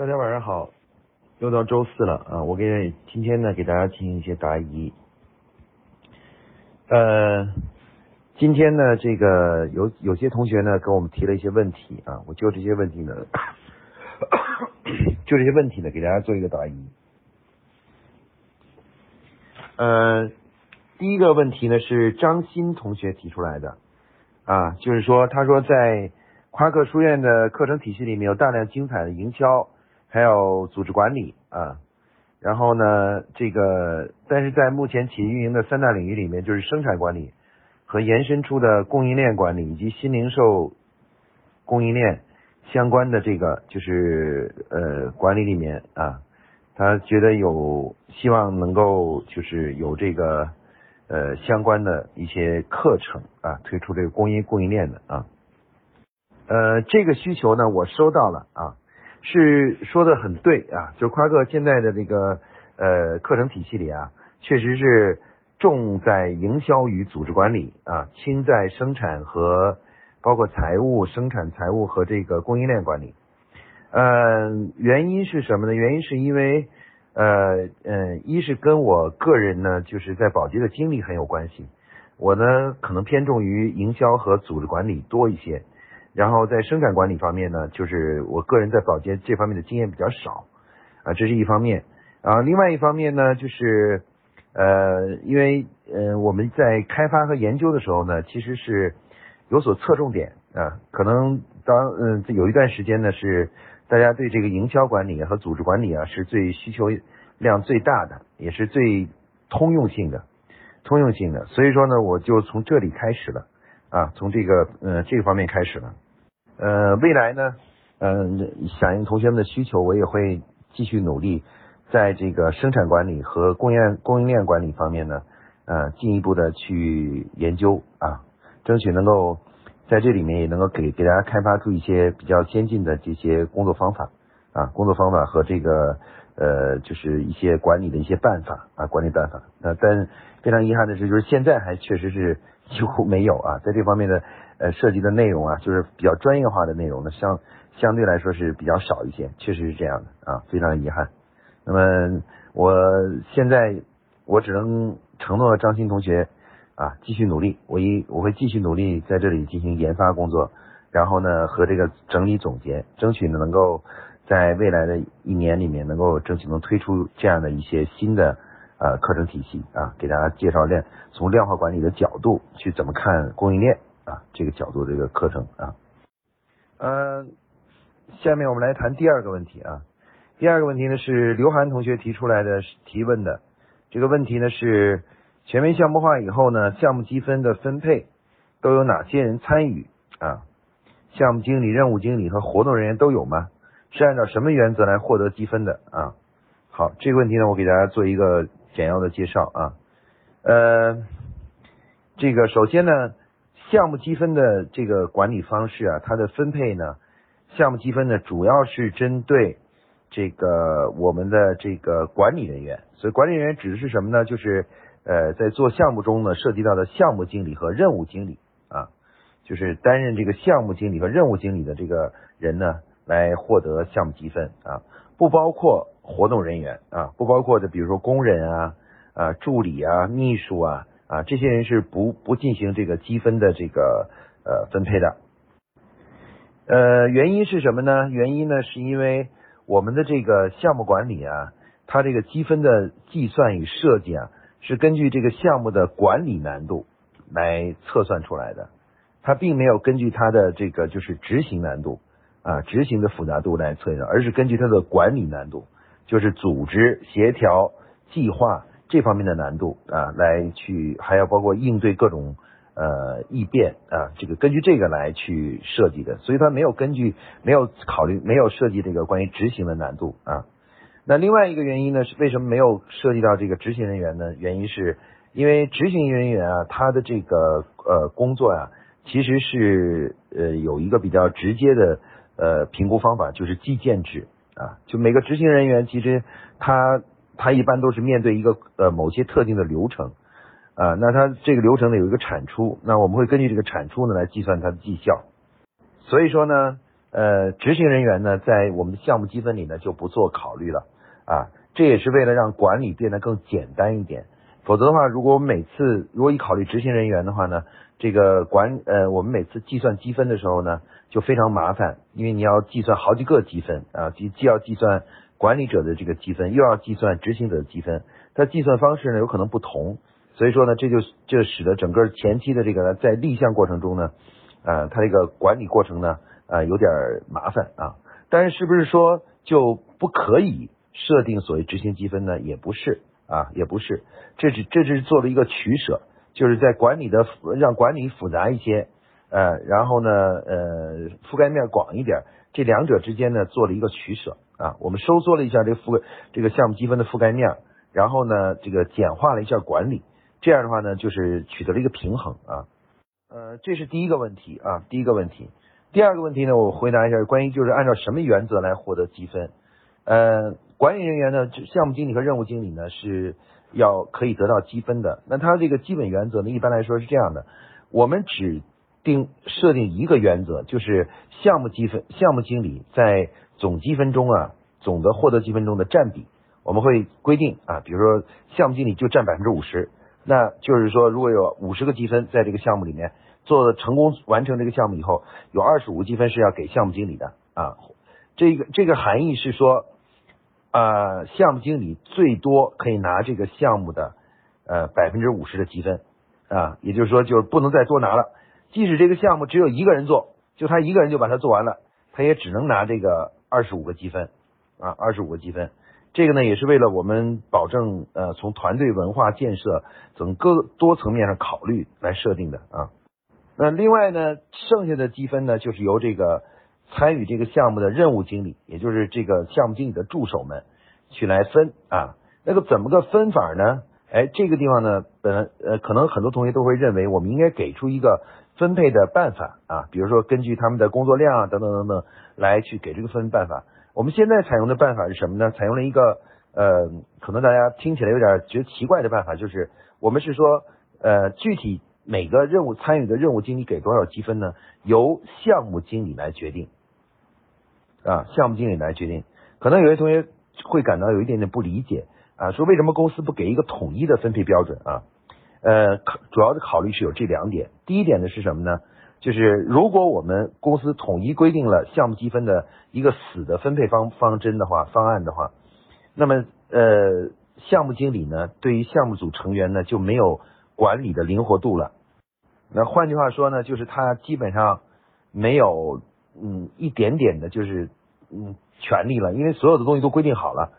大家晚上好，又到周四了啊！我给今天呢给大家进行一些答疑。呃，今天呢这个有有些同学呢给我们提了一些问题啊，我就这些问题呢，就这些问题呢给大家做一个答疑。呃，第一个问题呢是张鑫同学提出来的啊，就是说他说在夸克书院的课程体系里面有大量精彩的营销。还有组织管理啊，然后呢，这个但是在目前企业运营的三大领域里面，就是生产管理和延伸出的供应链管理以及新零售供应链相关的这个就是呃管理里面啊，他觉得有希望能够就是有这个呃相关的一些课程啊，推出这个供应供应链的啊，呃这个需求呢，我收到了啊。是说的很对啊，就夸克现在的这个呃课程体系里啊，确实是重在营销与组织管理啊，轻在生产和包括财务、生产财务和这个供应链管理。呃，原因是什么呢？原因是因为呃嗯，一是跟我个人呢，就是在宝洁的经历很有关系。我呢，可能偏重于营销和组织管理多一些。然后在生产管理方面呢，就是我个人在保洁这方面的经验比较少啊，这是一方面啊。另外一方面呢，就是呃，因为呃我们在开发和研究的时候呢，其实是有所侧重点啊。可能当嗯有一段时间呢，是大家对这个营销管理和组织管理啊是最需求量最大的，也是最通用性的、通用性的。所以说呢，我就从这里开始了。啊，从这个呃这方面开始了，呃，未来呢，嗯，响应同学们的需求，我也会继续努力，在这个生产管理和供应供应链管理方面呢，呃，进一步的去研究啊，争取能够在这里面也能够给给大家开发出一些比较先进的这些工作方法啊，工作方法和这个呃，就是一些管理的一些办法啊，管理办法。呃，但非常遗憾的是，就是现在还确实是。几乎没有啊，在这方面的呃涉及的内容啊，就是比较专业化的内容呢，相相对来说是比较少一些，确实是这样的啊，非常遗憾。那么我现在我只能承诺张鑫同学啊，继续努力，我一我会继续努力在这里进行研发工作，然后呢和这个整理总结，争取呢能够在未来的一年里面能够争取能推出这样的一些新的。呃，课程体系啊，给大家介绍量从量化管理的角度去怎么看供应链啊，这个角度这个课程啊。嗯，下面我们来谈第二个问题啊。第二个问题呢是刘涵同学提出来的提问的这个问题呢是全面项目化以后呢，项目积分的分配都有哪些人参与啊？项目经理、任务经理和活动人员都有吗？是按照什么原则来获得积分的啊？好，这个问题呢，我给大家做一个。简要的介绍啊，呃，这个首先呢，项目积分的这个管理方式啊，它的分配呢，项目积分呢主要是针对这个我们的这个管理人员，所以管理人员指的是什么呢？就是呃，在做项目中呢，涉及到的项目经理和任务经理啊，就是担任这个项目经理和任务经理的这个人呢，来获得项目积分啊，不包括。活动人员啊，不包括的，比如说工人啊、啊助理啊、秘书啊啊，这些人是不不进行这个积分的这个呃分配的。呃，原因是什么呢？原因呢，是因为我们的这个项目管理啊，它这个积分的计算与设计啊，是根据这个项目的管理难度来测算出来的，它并没有根据它的这个就是执行难度啊、执行的复杂度来测算，而是根据它的管理难度。就是组织协调计划这方面的难度啊，来去还要包括应对各种呃异变啊，这个根据这个来去设计的，所以它没有根据没有考虑没有设计这个关于执行的难度啊。那另外一个原因呢是为什么没有涉及到这个执行人员呢？原因是因为执行人员啊，他的这个呃工作啊，其实是呃有一个比较直接的呃评估方法，就是计件制。啊，就每个执行人员，其实他他一般都是面对一个呃某些特定的流程啊，那他这个流程呢有一个产出，那我们会根据这个产出呢来计算他的绩效。所以说呢，呃，执行人员呢，在我们的项目积分里呢就不做考虑了啊，这也是为了让管理变得更简单一点。否则的话，如果我们每次如果一考虑执行人员的话呢，这个管呃我们每次计算积分的时候呢就非常麻烦，因为你要计算好几个积分啊，既既要计算管理者的这个积分，又要计算执行者的积分，它计算方式呢有可能不同，所以说呢这就这使得整个前期的这个在立项过程中呢，呃它这个管理过程呢呃有点麻烦啊，但是是不是说就不可以设定所谓执行积分呢？也不是。啊，也不是，这是这是做了一个取舍，就是在管理的让管理复杂一些，呃，然后呢，呃，覆盖面广一点，这两者之间呢做了一个取舍啊，我们收缩了一下这个覆这个项目积分的覆盖面，然后呢，这个简化了一下管理，这样的话呢，就是取得了一个平衡啊，呃，这是第一个问题啊，第一个问题，第二个问题呢，我回答一下，关于就是按照什么原则来获得积分，呃。管理人员呢，就项目经理和任务经理呢是要可以得到积分的。那他这个基本原则呢，一般来说是这样的：我们只定设定一个原则，就是项目积分，项目经理在总积分中啊，总的获得积分中的占比，我们会规定啊，比如说项目经理就占百分之五十，那就是说如果有五十个积分在这个项目里面做成功完成这个项目以后，有二十五个积分是要给项目经理的啊。这个这个含义是说。呃，项目经理最多可以拿这个项目的呃百分之五十的积分啊，也就是说就是不能再多拿了。即使这个项目只有一个人做，就他一个人就把它做完了，他也只能拿这个二十五个积分啊，二十五个积分。这个呢也是为了我们保证呃从团队文化建设等各多层面上考虑来设定的啊。那另外呢，剩下的积分呢就是由这个。参与这个项目的任务经理，也就是这个项目经理的助手们，去来分啊。那个怎么个分法呢？哎，这个地方呢，本呃，可能很多同学都会认为，我们应该给出一个分配的办法啊，比如说根据他们的工作量啊，等等等等，来去给这个分办法。我们现在采用的办法是什么呢？采用了一个呃，可能大家听起来有点觉得奇怪的办法，就是我们是说呃，具体每个任务参与的任务经理给多少积分呢？由项目经理来决定。啊，项目经理来决定，可能有些同学会感到有一点点不理解啊，说为什么公司不给一个统一的分配标准啊？呃，主要的考虑是有这两点，第一点呢是什么呢？就是如果我们公司统一规定了项目积分的一个死的分配方方针的话，方案的话，那么呃，项目经理呢对于项目组成员呢就没有管理的灵活度了。那换句话说呢，就是他基本上没有。嗯，一点点的，就是嗯权利了，因为所有的东西都规定好了，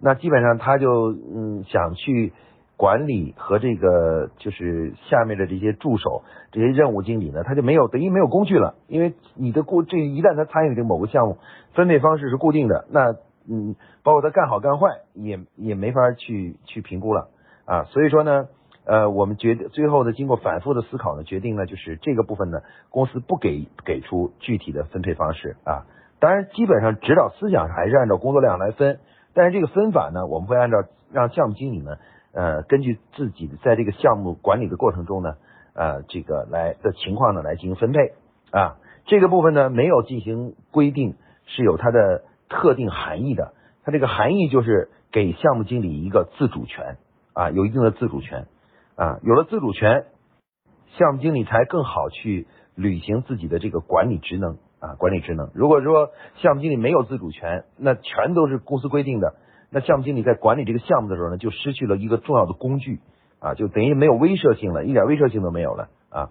那基本上他就嗯想去管理和这个就是下面的这些助手、这些任务经理呢，他就没有等于没有工具了，因为你的固这一旦他参与这某个项目，分配方式是固定的，那嗯包括他干好干坏也也没法去去评估了啊，所以说呢。呃，我们决定最后呢，经过反复的思考呢，决定呢就是这个部分呢，公司不给给出具体的分配方式啊。当然，基本上指导思想还是按照工作量来分，但是这个分法呢，我们会按照让项目经理呢，呃，根据自己在这个项目管理的过程中呢，呃，这个来的情况呢来进行分配啊。这个部分呢没有进行规定，是有它的特定含义的。它这个含义就是给项目经理一个自主权啊，有一定的自主权。啊，有了自主权，项目经理才更好去履行自己的这个管理职能啊，管理职能。如果说项目经理没有自主权，那全都是公司规定的，那项目经理在管理这个项目的时候呢，就失去了一个重要的工具啊，就等于没有威慑性了，一点威慑性都没有了啊。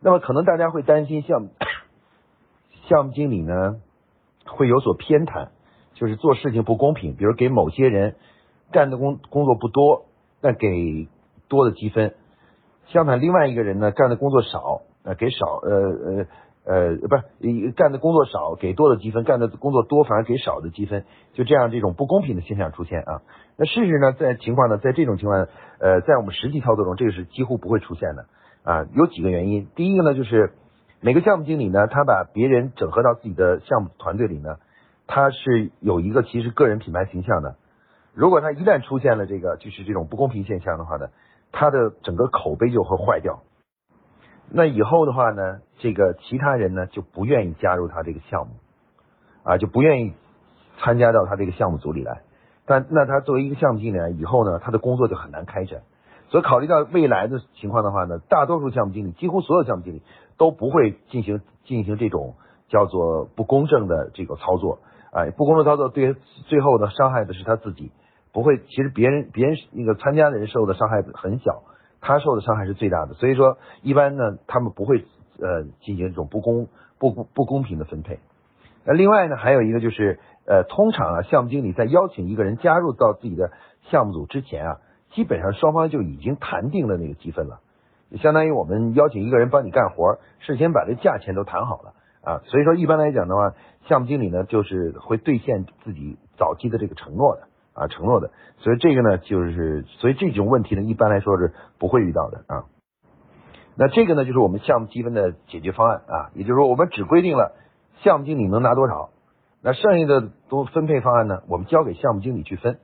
那么可能大家会担心项目项目经理呢会有所偏袒，就是做事情不公平，比如给某些人干的工工作不多，那给。多的积分，相反，另外一个人呢干的工作少，呃，给少，呃呃呃，不是干的工作少给多的积分，干的工作多反而给少的积分，就这样这种不公平的现象出现啊。那事实呢，在情况呢，在这种情况，呃，在我们实际操作中，这个是几乎不会出现的啊。有几个原因，第一个呢，就是每个项目经理呢，他把别人整合到自己的项目团队里呢，他是有一个其实个人品牌形象的。如果他一旦出现了这个就是这种不公平现象的话呢？他的整个口碑就会坏掉，那以后的话呢，这个其他人呢就不愿意加入他这个项目啊，就不愿意参加到他这个项目组里来。但那他作为一个项目经理呢以后呢，他的工作就很难开展。所以考虑到未来的情况的话呢，大多数项目经理，几乎所有项目经理都不会进行进行这种叫做不公正的这个操作。哎，不公正操作对最后呢伤害的是他自己，不会。其实别人别人那个参加的人受的伤害很小，他受的伤害是最大的。所以说，一般呢他们不会呃进行这种不公不不不公平的分配。那另外呢还有一个就是呃，通常啊项目经理在邀请一个人加入到自己的项目组之前啊，基本上双方就已经谈定了那个积分了，相当于我们邀请一个人帮你干活，事先把这价钱都谈好了。啊，所以说一般来讲的话，项目经理呢就是会兑现自己早期的这个承诺的啊，承诺的，所以这个呢就是，所以这种问题呢一般来说是不会遇到的啊。那这个呢就是我们项目积分的解决方案啊，也就是说我们只规定了项目经理能拿多少，那剩下的都分配方案呢，我们交给项目经理去分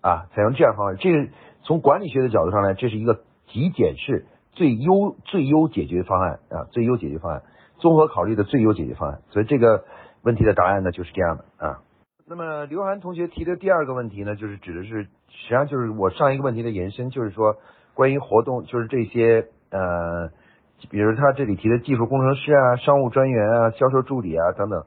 啊，采用这样方案，这个从管理学的角度上来，这是一个极简式最优最优解决方案啊，最优解决方案。综合考虑的最优解决方案，所以这个问题的答案呢就是这样的啊。那么刘涵同学提的第二个问题呢，就是指的是实际上就是我上一个问题的延伸，就是说关于活动，就是这些呃，比如他这里提的技术工程师啊、商务专员啊、销售助理啊等等，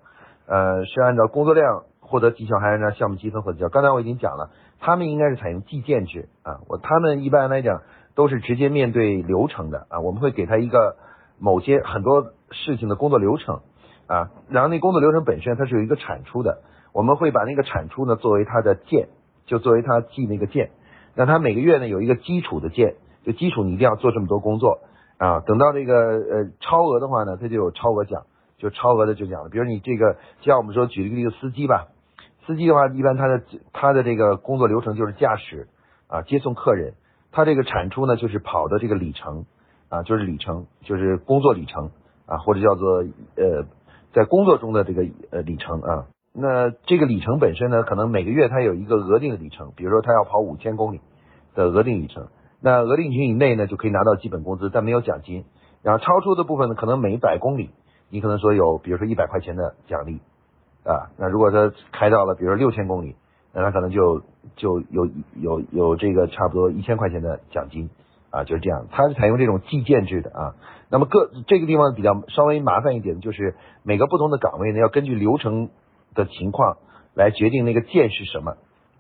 呃，是按照工作量获得绩效，还是按照项目积分获得绩效？刚才我已经讲了，他们应该是采用计件制啊，我他们一般来讲都是直接面对流程的啊，我们会给他一个某些很多。事情的工作流程啊，然后那工作流程本身它是有一个产出的，我们会把那个产出呢作为他的件，就作为他记那个件。那他每个月呢有一个基础的件，就基础你一定要做这么多工作啊。等到这个呃超额的话呢，他就有超额奖，就超额的就奖了。比如你这个，像我们说举一个例子，司机吧，司机的话一般他的他的这个工作流程就是驾驶啊，接送客人，他这个产出呢就是跑的这个里程啊，就是里程，就是工作里程。啊，或者叫做呃，在工作中的这个呃里程啊，那这个里程本身呢，可能每个月它有一个额定的里程，比如说他要跑五千公里的额定里程，那额定里程以内呢，就可以拿到基本工资，但没有奖金。然后超出的部分呢，可能每百公里你可能说有，比如说一百块钱的奖励啊，那如果他开到了，比如说六千公里，那他可能就就有有有这个差不多一千块钱的奖金。啊，就是这样，它是采用这种计件制的啊。那么各这个地方比较稍微麻烦一点，就是每个不同的岗位呢，要根据流程的情况来决定那个件是什么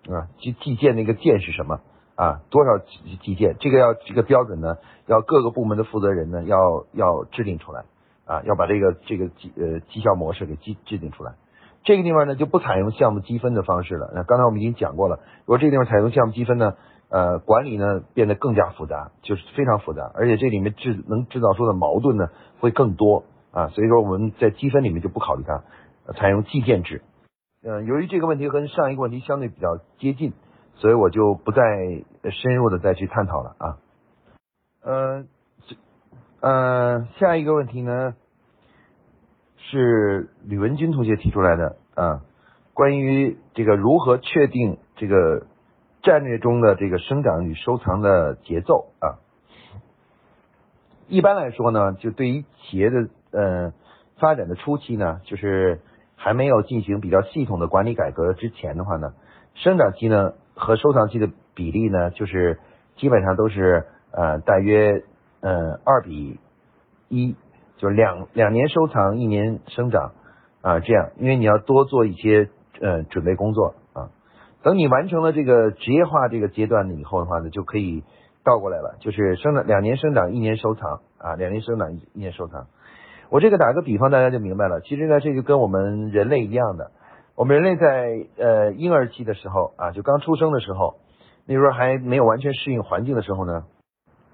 啊，计计件那个件是什么啊，多少计件，这个要这个标准呢，要各个部门的负责人呢要要制定出来啊，要把这个这个绩呃绩效模式给制制定出来。这个地方呢就不采用项目积分的方式了。那刚才我们已经讲过了，如果这个地方采用项目积分呢？呃，管理呢变得更加复杂，就是非常复杂，而且这里面制能制造出的矛盾呢会更多啊，所以说我们在积分里面就不考虑它，采用计件制。嗯，由于这个问题和上一个问题相对比较接近，所以我就不再深入的再去探讨了啊。呃，呃，下一个问题呢是吕文军同学提出来的啊，关于这个如何确定这个。战略中的这个生长与收藏的节奏啊，一般来说呢，就对于企业的呃发展的初期呢，就是还没有进行比较系统的管理改革之前的话呢，生长期呢和收藏期的比例呢，就是基本上都是呃大约呃二比一，就是两两年收藏一年生长啊这样，因为你要多做一些呃准备工作啊。等你完成了这个职业化这个阶段以后的话呢，就可以倒过来了，就是生长两年生长一年收藏啊，两年生长一年收藏。我这个打个比方，大家就明白了。其实呢，这就跟我们人类一样的，我们人类在呃婴儿期的时候啊，就刚出生的时候，那时候还没有完全适应环境的时候呢，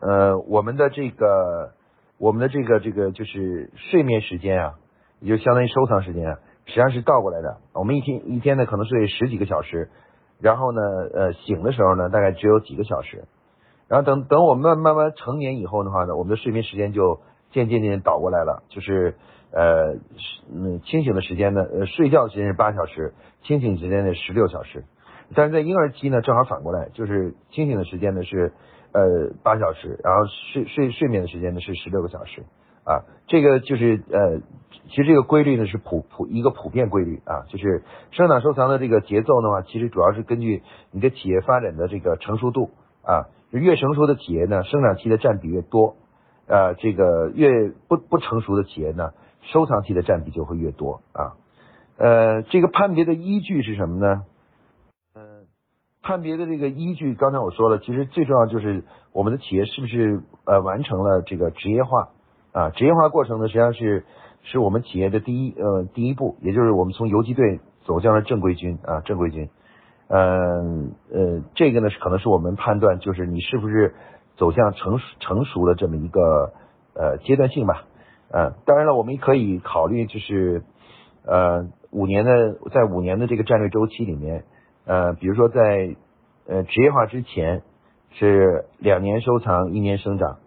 呃，我们的这个我们的这个这个就是睡眠时间啊，也就相当于收藏时间啊，实际上是倒过来的。我们一天一天呢，可能睡十几个小时。然后呢，呃，醒的时候呢，大概只有几个小时。然后等等我们慢慢慢成年以后的话呢，我们的睡眠时间就渐渐渐倒过来了，就是呃，嗯，清醒的时间呢，呃，睡觉时间是八小时，清醒时间呢十六小时。但是在婴儿期呢，正好反过来，就是清醒的时间呢是呃八小时，然后睡睡睡眠的时间呢是十六个小时。啊，这个就是呃，其实这个规律呢是普普一个普遍规律啊，就是生长收藏的这个节奏的话，其实主要是根据你的企业发展的这个成熟度啊，越成熟的企业呢，生长期的占比越多，呃，这个越不不成熟的企业呢，收藏期的占比就会越多啊，呃，这个判别的依据是什么呢？呃判别的这个依据，刚才我说了，其实最重要就是我们的企业是不是呃完成了这个职业化啊？职业化过程呢，实际上是是我们企业的第一呃第一步，也就是我们从游击队走向了正规军啊正规军。嗯呃，这个呢是可能是我们判断就是你是不是走向成熟成熟的这么一个呃阶段性吧。呃，当然了，我们可以考虑就是呃五年的在五年的这个战略周期里面。呃，比如说在呃职业化之前是两年收藏一年生长，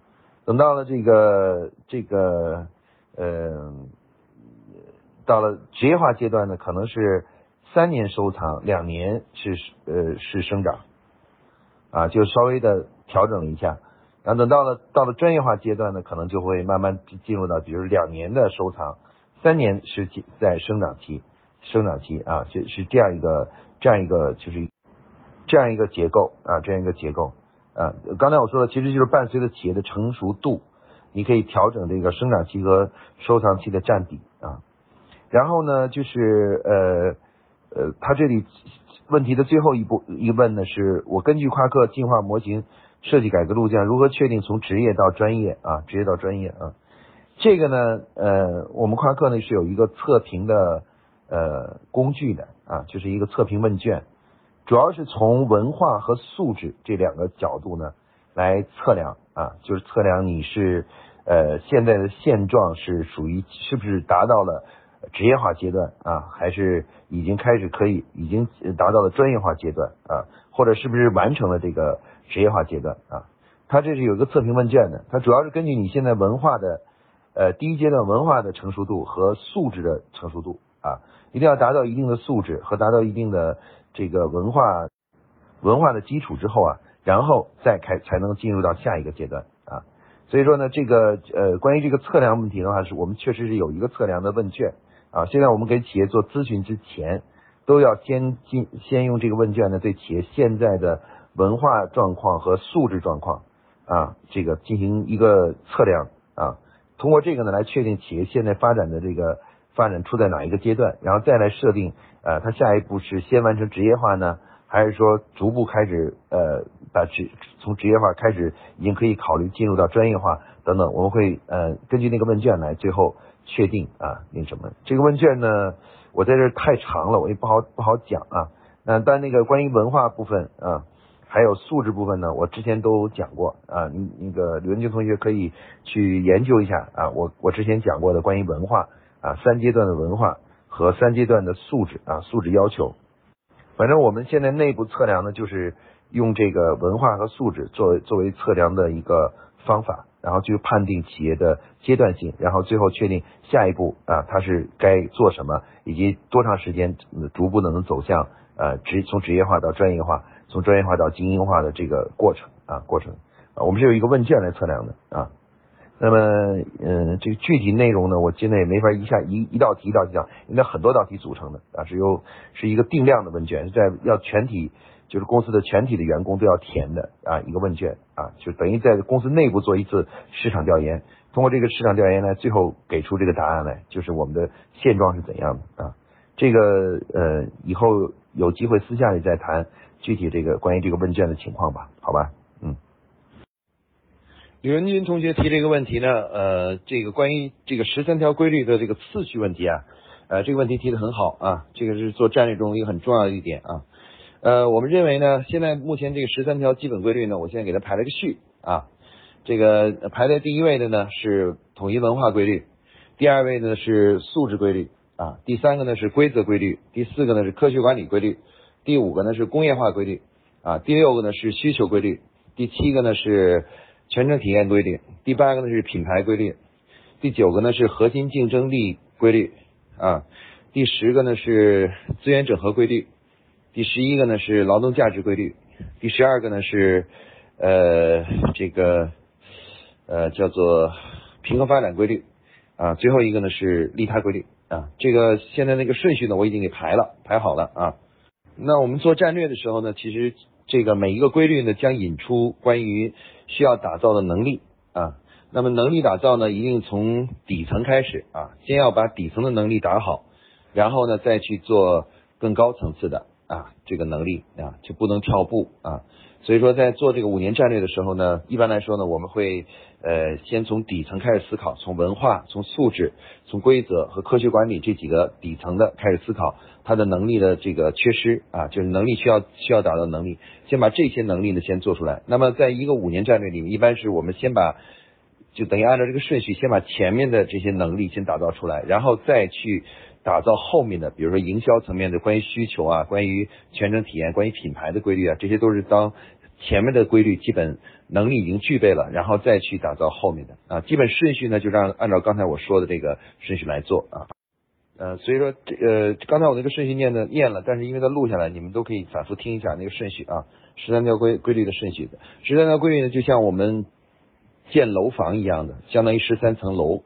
等到了这个这个呃到了职业化阶段呢，可能是三年收藏两年是呃是生长，啊就稍微的调整了一下，然后等到了到了专业化阶段呢，可能就会慢慢进入到比如两年的收藏，三年是在生长期生长期啊，就是这样一个。这样一个就是这样一个结构啊，这样一个结构啊。刚才我说的其实就是伴随着企业的成熟度，你可以调整这个生长期和收藏期的占比啊。然后呢，就是呃呃，他这里问题的最后一步一问呢，是我根据夸克进化模型设计改革路径，如何确定从职业到专业啊，职业到专业啊？这个呢，呃，我们夸克呢是有一个测评的呃工具的。啊，就是一个测评问卷，主要是从文化和素质这两个角度呢来测量啊，就是测量你是呃现在的现状是属于是不是达到了职业化阶段啊，还是已经开始可以已经达到了专业化阶段啊，或者是不是完成了这个职业化阶段啊？它这是有一个测评问卷的，它主要是根据你现在文化的呃第一阶段文化的成熟度和素质的成熟度啊。一定要达到一定的素质和达到一定的这个文化文化的基础之后啊，然后再开才能进入到下一个阶段啊。所以说呢，这个呃关于这个测量问题的话，是我们确实是有一个测量的问卷啊。现在我们给企业做咨询之前，都要先进先用这个问卷呢，对企业现在的文化状况和素质状况啊，这个进行一个测量啊。通过这个呢，来确定企业现在发展的这个。发展处在哪一个阶段，然后再来设定，呃，它下一步是先完成职业化呢，还是说逐步开始，呃，把职从职业化开始，已经可以考虑进入到专业化等等，我们会呃根据那个问卷来最后确定啊那什么。这个问卷呢，我在这太长了，我也不好不好讲啊。那但那个关于文化部分啊，还有素质部分呢，我之前都讲过啊。那个刘文军同学可以去研究一下啊，我我之前讲过的关于文化。啊，三阶段的文化和三阶段的素质啊，素质要求。反正我们现在内部测量呢，就是用这个文化和素质作为作为测量的一个方法，然后去判定企业的阶段性，然后最后确定下一步啊，它是该做什么，以及多长时间逐步的能走向呃职从职业化到专业化，从专业化到精英化的这个过程啊过程啊。我们是有一个问卷来测量的啊。那么，嗯，这个具体内容呢，我现在也没法一下一一道题一道题讲，因为很多道题组成的啊，是由是一个定量的问卷，在要全体就是公司的全体的员工都要填的啊一个问卷啊，就等于在公司内部做一次市场调研，通过这个市场调研呢，最后给出这个答案来，就是我们的现状是怎样的啊？这个呃，以后有机会私下里再谈具体这个关于这个问卷的情况吧，好吧？嗯。李文军同学提这个问题呢，呃，这个关于这个十三条规律的这个次序问题啊，呃，这个问题提的很好啊，这个是做战略中一个很重要的一点啊，呃，我们认为呢，现在目前这个十三条基本规律呢，我现在给它排了个序啊，这个排在第一位的呢是统一文化规律，第二位呢是素质规律啊，第三个呢是规则规律，第四个呢是科学管理规律，第五个呢是工业化规律啊，第六个呢是需求规律，第七个呢是。全程体验规律，第八个呢是品牌规律，第九个呢是核心竞争力规律啊，第十个呢是资源整合规律，第十一个呢是劳动价值规律，第十二个呢是呃这个呃叫做平衡发展规律啊，最后一个呢是利他规律啊，这个现在那个顺序呢我已经给排了，排好了啊。那我们做战略的时候呢，其实这个每一个规律呢将引出关于需要打造的能力啊。那么能力打造呢，一定从底层开始啊，先要把底层的能力打好，然后呢再去做更高层次的啊这个能力啊，就不能跳步啊。所以说，在做这个五年战略的时候呢，一般来说呢，我们会呃先从底层开始思考，从文化、从素质、从规则和科学管理这几个底层的开始思考，他的能力的这个缺失啊，就是能力需要需要达到能力，先把这些能力呢先做出来。那么，在一个五年战略里面，一般是我们先把就等于按照这个顺序，先把前面的这些能力先打造出来，然后再去打造后面的，比如说营销层面的关于需求啊，关于全程体验，关于品牌的规律啊，这些都是当。前面的规律基本能力已经具备了，然后再去打造后面的啊，基本顺序呢就让按照刚才我说的这个顺序来做啊，呃，所以说这呃刚才我那个顺序念的念了，但是因为它录下来，你们都可以反复听一下那个顺序啊，十三条规规律的顺序的，十三条规律呢就像我们建楼房一样的，相当于十三层楼。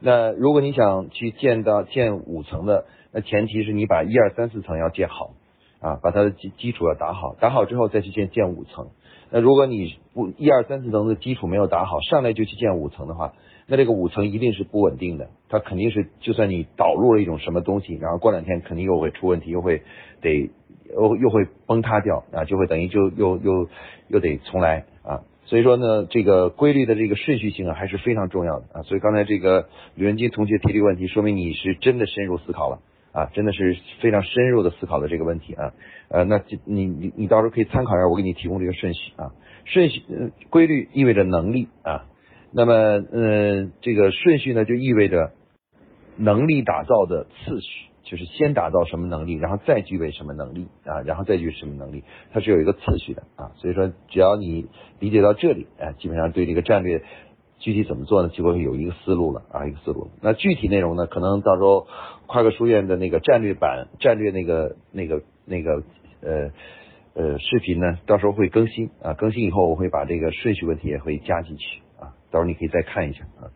那如果你想去建到建五层的，那前提是你把一二三四层要建好。啊，把它的基基础要打好，打好之后再去建建五层。那如果你不一二三四层的基础没有打好，上来就去建五层的话，那这个五层一定是不稳定的。它肯定是，就算你导入了一种什么东西，然后过两天肯定又会出问题，又会得又又会崩塌掉啊，就会等于就又又又得重来啊。所以说呢，这个规律的这个顺序性啊还是非常重要的啊。所以刚才这个吕文金同学提这个问题，说明你是真的深入思考了。啊，真的是非常深入的思考的这个问题啊，呃，那你你你到时候可以参考一下我给你提供这个顺序啊，顺序规律意味着能力啊，那么嗯，这个顺序呢就意味着能力打造的次序，就是先打造什么能力，然后再具备什么能力啊，然后再具备什么能力，它是有一个次序的啊，所以说只要你理解到这里啊，基本上对这个战略。具体怎么做呢？就会有一个思路了啊，一个思路。那具体内容呢？可能到时候跨个书院的那个战略版、战略那个、那个、那个呃呃视频呢，到时候会更新啊。更新以后，我会把这个顺序问题也会加进去啊。到时候你可以再看一下啊。